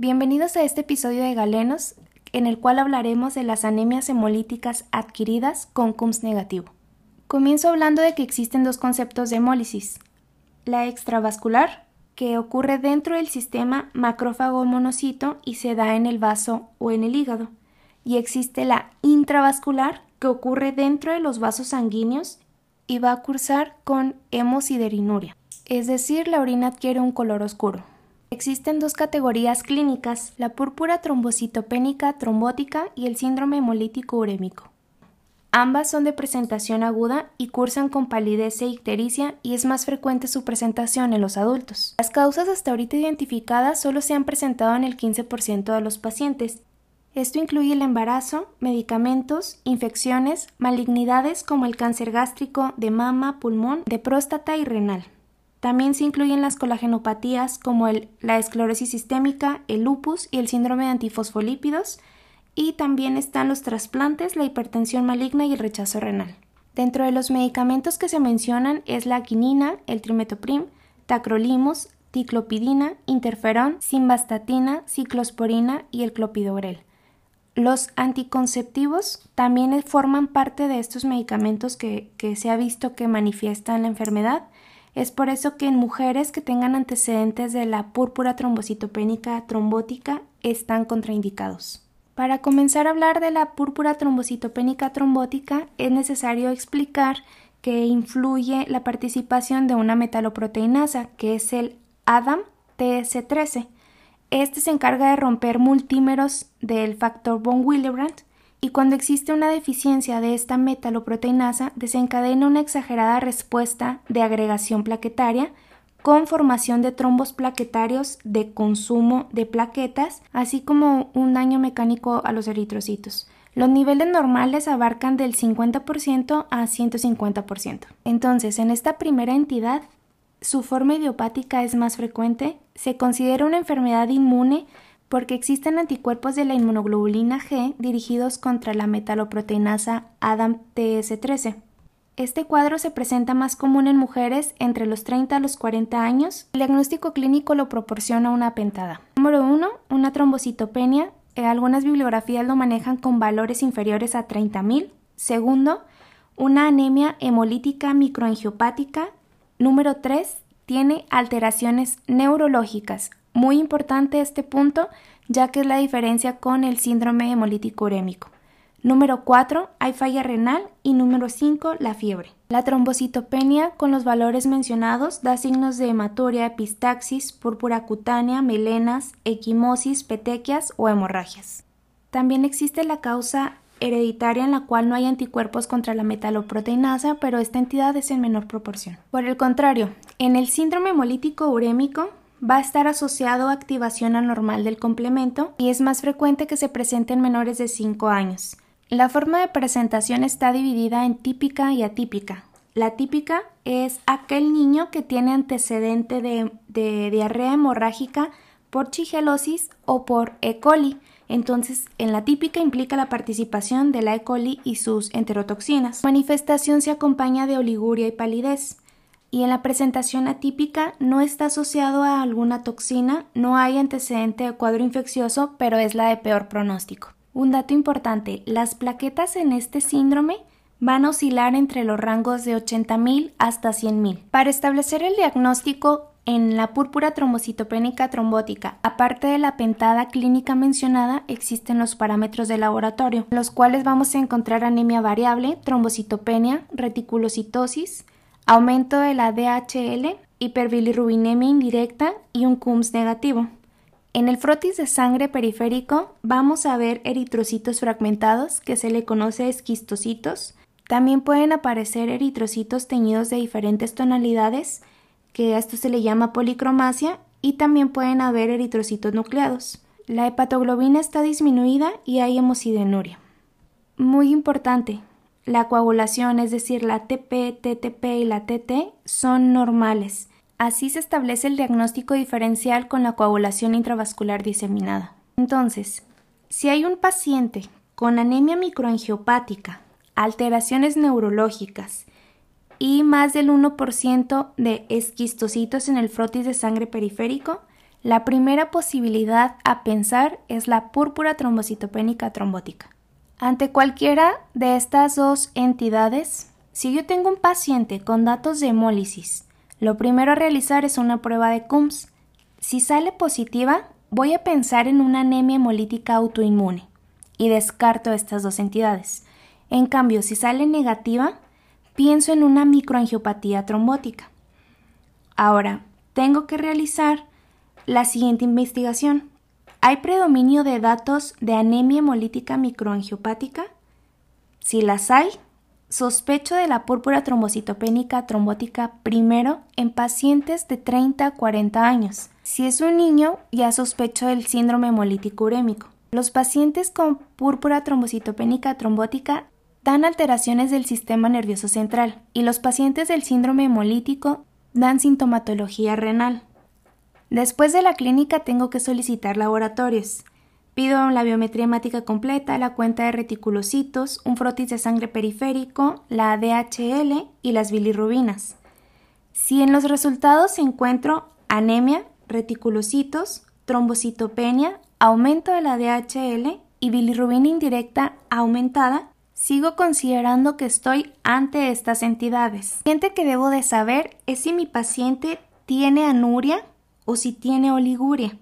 Bienvenidos a este episodio de Galenos, en el cual hablaremos de las anemias hemolíticas adquiridas con CUMS negativo. Comienzo hablando de que existen dos conceptos de hemólisis. La extravascular, que ocurre dentro del sistema macrófago monocito y se da en el vaso o en el hígado. Y existe la intravascular, que ocurre dentro de los vasos sanguíneos y va a cursar con hemosiderinuria, es decir, la orina adquiere un color oscuro. Existen dos categorías clínicas, la púrpura trombocitopénica trombótica y el síndrome hemolítico urémico. Ambas son de presentación aguda y cursan con palidez e ictericia y es más frecuente su presentación en los adultos. Las causas hasta ahorita identificadas solo se han presentado en el 15% de los pacientes. Esto incluye el embarazo, medicamentos, infecciones, malignidades como el cáncer gástrico, de mama, pulmón, de próstata y renal. También se incluyen las colagenopatías como la esclerosis sistémica, el lupus y el síndrome de antifosfolípidos, y también están los trasplantes, la hipertensión maligna y el rechazo renal. Dentro de los medicamentos que se mencionan es la quinina, el trimetoprim, tacrolimus, ticlopidina, interferón, simvastatina, ciclosporina y el clopidogrel. Los anticonceptivos también forman parte de estos medicamentos que se ha visto que manifiestan la enfermedad es por eso que en mujeres que tengan antecedentes de la púrpura trombocitopénica trombótica están contraindicados. Para comenzar a hablar de la púrpura trombocitopénica trombótica es necesario explicar que influye la participación de una metaloproteinasa, que es el ADAM TS13. Este se encarga de romper multímeros del factor von Willebrand y cuando existe una deficiencia de esta metaloproteinasa desencadena una exagerada respuesta de agregación plaquetaria con formación de trombos plaquetarios de consumo de plaquetas, así como un daño mecánico a los eritrocitos. Los niveles normales abarcan del 50% a 150%. Entonces, en esta primera entidad, su forma idiopática es más frecuente, se considera una enfermedad inmune porque existen anticuerpos de la inmunoglobulina G dirigidos contra la metaloproteinasa ADAM-TS13. Este cuadro se presenta más común en mujeres entre los 30 a los 40 años. El diagnóstico clínico lo proporciona una pentada. Número 1. Una trombocitopenia. Eh, algunas bibliografías lo manejan con valores inferiores a 30.000. Segundo, una anemia hemolítica microangiopática. Número 3. Tiene alteraciones neurológicas, muy importante este punto, ya que es la diferencia con el síndrome hemolítico urémico. Número 4, hay falla renal y número 5, la fiebre. La trombocitopenia con los valores mencionados da signos de hematuria, epistaxis, púrpura cutánea, melenas, equimosis, petequias o hemorragias. También existe la causa hereditaria en la cual no hay anticuerpos contra la metaloproteinasa, pero esta entidad es en menor proporción. Por el contrario, en el síndrome hemolítico urémico va a estar asociado a activación anormal del complemento y es más frecuente que se presente en menores de 5 años. La forma de presentación está dividida en típica y atípica. La típica es aquel niño que tiene antecedente de, diarrea hemorrágica por chigelosis o por E. coli. Entonces, en la típica implica la participación de la E. coli y sus enterotoxinas. Manifestación se acompaña de oliguria y palidez y en la presentación atípica no está asociado a alguna toxina, no hay antecedente de cuadro infeccioso, pero es la de peor pronóstico. Un dato importante, las plaquetas en este síndrome van a oscilar entre los rangos de 80.000 hasta 100.000. Para establecer el diagnóstico en la púrpura trombocitopénica trombótica, aparte de la pentada clínica mencionada, existen los parámetros de laboratorio, los cuales vamos a encontrar anemia variable, trombocitopenia, reticulocitosis, aumento de la DHL, hiperbilirrubinemia indirecta y un CUMS negativo. En el frotis de sangre periférico vamos a ver eritrocitos fragmentados, que se le conoce esquistocitos. También pueden aparecer eritrocitos teñidos de diferentes tonalidades, que a esto se le llama policromasia, y también pueden haber eritrocitos nucleados. La hepatoglobina está disminuida y hay hemocidenuria. Muy importante, la coagulación, es decir, la TP, TTP y la TT, son normales. Así se establece el diagnóstico diferencial con la coagulación intravascular diseminada. Entonces, si hay un paciente con anemia microangiopática, alteraciones neurológicas y más del 1% de esquistocitos en el frotis de sangre periférico, La primera posibilidad a pensar es la púrpura trombocitopénica trombótica. Ante cualquiera de estas dos entidades, si yo tengo un paciente con datos de hemólisis, lo primero a realizar es una prueba de CUMS. Si sale positiva, voy a pensar en una anemia hemolítica autoinmune y descarto estas dos entidades. En cambio, si sale negativa, pienso en una microangiopatía trombótica. Ahora, tengo que realizar la siguiente investigación. ¿Hay predominio de datos de anemia hemolítica microangiopática? Si las hay, sospecho de la púrpura trombocitopénica trombótica primero en pacientes de 30 a 40 años. Si es un niño, ya sospecho del síndrome hemolítico urémico. Los pacientes con púrpura trombocitopénica trombótica dan alteraciones del sistema nervioso central y los pacientes del síndrome hemolítico dan sintomatología renal. Después de la clínica tengo que solicitar laboratorios. Pido la biometría hemática completa, la cuenta de reticulocitos, un frotis de sangre periférico, la DHL y las bilirrubinas. Si en los resultados encuentro anemia, reticulocitos, trombocitopenia, aumento de la DHL y bilirrubina indirecta aumentada, sigo considerando que estoy ante estas entidades. Lo que debo de saber es si mi paciente tiene anuria o si tiene oliguria.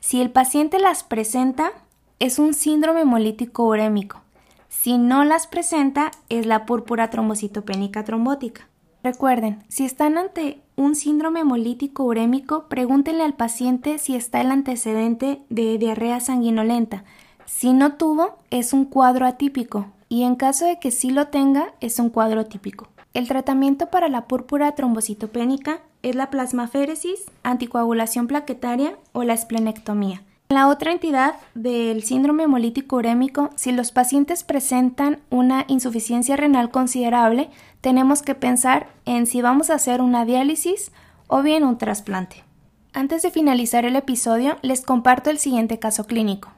Si el paciente las presenta, es un síndrome hemolítico urémico. Si no las presenta, es la púrpura trombocitopénica trombótica. Recuerden, si están ante un síndrome hemolítico urémico, pregúntenle al paciente si está el antecedente de diarrea sanguinolenta. Si no tuvo, es un cuadro atípico y en caso de que sí lo tenga, es un cuadro típico. El tratamiento para la púrpura trombocitopénica es la plasmaféresis, anticoagulación plaquetaria o la esplenectomía. En la otra entidad del síndrome hemolítico urémico, si los pacientes presentan una insuficiencia renal considerable, tenemos que pensar en si vamos a hacer una diálisis o bien un trasplante. Antes de finalizar el episodio, les comparto el siguiente caso clínico.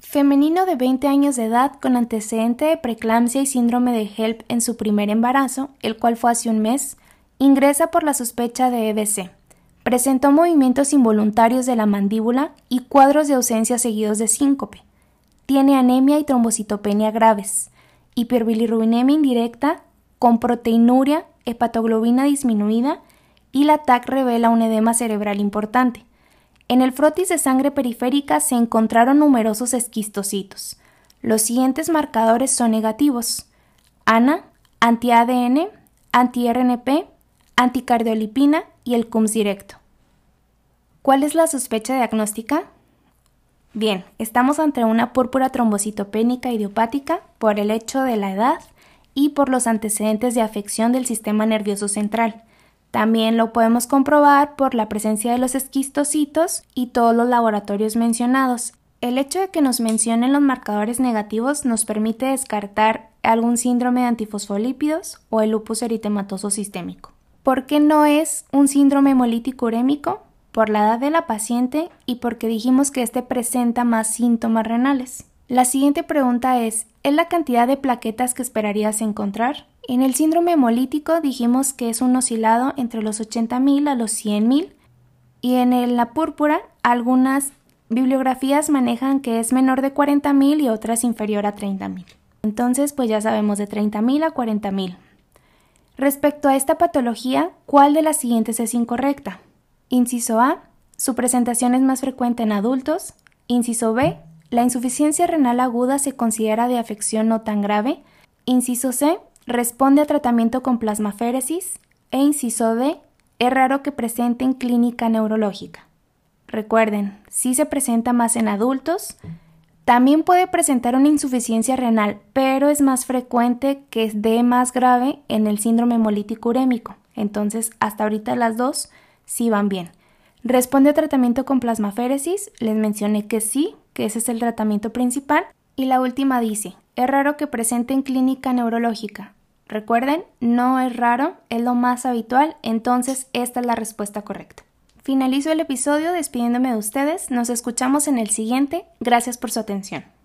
Femenino de 20 años de edad con antecedente de preeclampsia y síndrome de HELP en su primer embarazo, el cual fue hace un mes, Ingresa por la sospecha de EBC. Presentó movimientos involuntarios de la mandíbula y cuadros de ausencia seguidos de síncope. Tiene anemia y trombocitopenia graves, hiperbilirrubinemia indirecta con proteinuria, hepatoglobina disminuida y la TAC revela un edema cerebral importante. En el frotis de sangre periférica se encontraron numerosos esquistocitos. Los siguientes marcadores son negativos: ANA, anti-ADN, anti-RNP, anticardiolipina y el CUMS directo. ¿Cuál es la sospecha diagnóstica? Bien, estamos ante una púrpura trombocitopénica idiopática por el hecho de la edad y por los antecedentes de afección del sistema nervioso central. También lo podemos comprobar por la presencia de los esquistocitos y todos los laboratorios mencionados. El hecho de que nos mencionen los marcadores negativos nos permite descartar algún síndrome de antifosfolípidos o el lupus eritematoso sistémico. ¿Por qué no es un síndrome hemolítico urémico? Por la edad de la paciente y porque dijimos que este presenta más síntomas renales. La siguiente pregunta es, ¿es la cantidad de plaquetas que esperarías encontrar? En el síndrome hemolítico dijimos que es un oscilado entre los 80.000 a los 100.000 y en la púrpura algunas bibliografías manejan que es menor de 40.000 y otras inferior a 30.000. Entonces, pues ya sabemos de 30.000 a 40.000. Respecto a esta patología, ¿cuál de las siguientes es incorrecta? Inciso A, su presentación es más frecuente en adultos. Inciso B, la insuficiencia renal aguda se considera de afección no tan grave. Inciso C, responde a tratamiento con plasmaféresis. E inciso D, es raro que presente en clínica neurológica. Recuerden, si se presenta más en adultos, también puede presentar una insuficiencia renal, pero es más frecuente que es de más grave en el síndrome hemolítico urémico. Entonces, hasta ahorita las dos sí van bien. Responde a tratamiento con plasmaféresis, les mencioné que sí, que ese es el tratamiento principal. Y la última dice, es raro que presente en clínica neurológica. Recuerden, no es raro, es lo más habitual, entonces esta es la respuesta correcta. Finalizo el episodio despidiéndome de ustedes. Nos escuchamos en el siguiente. Gracias por su atención.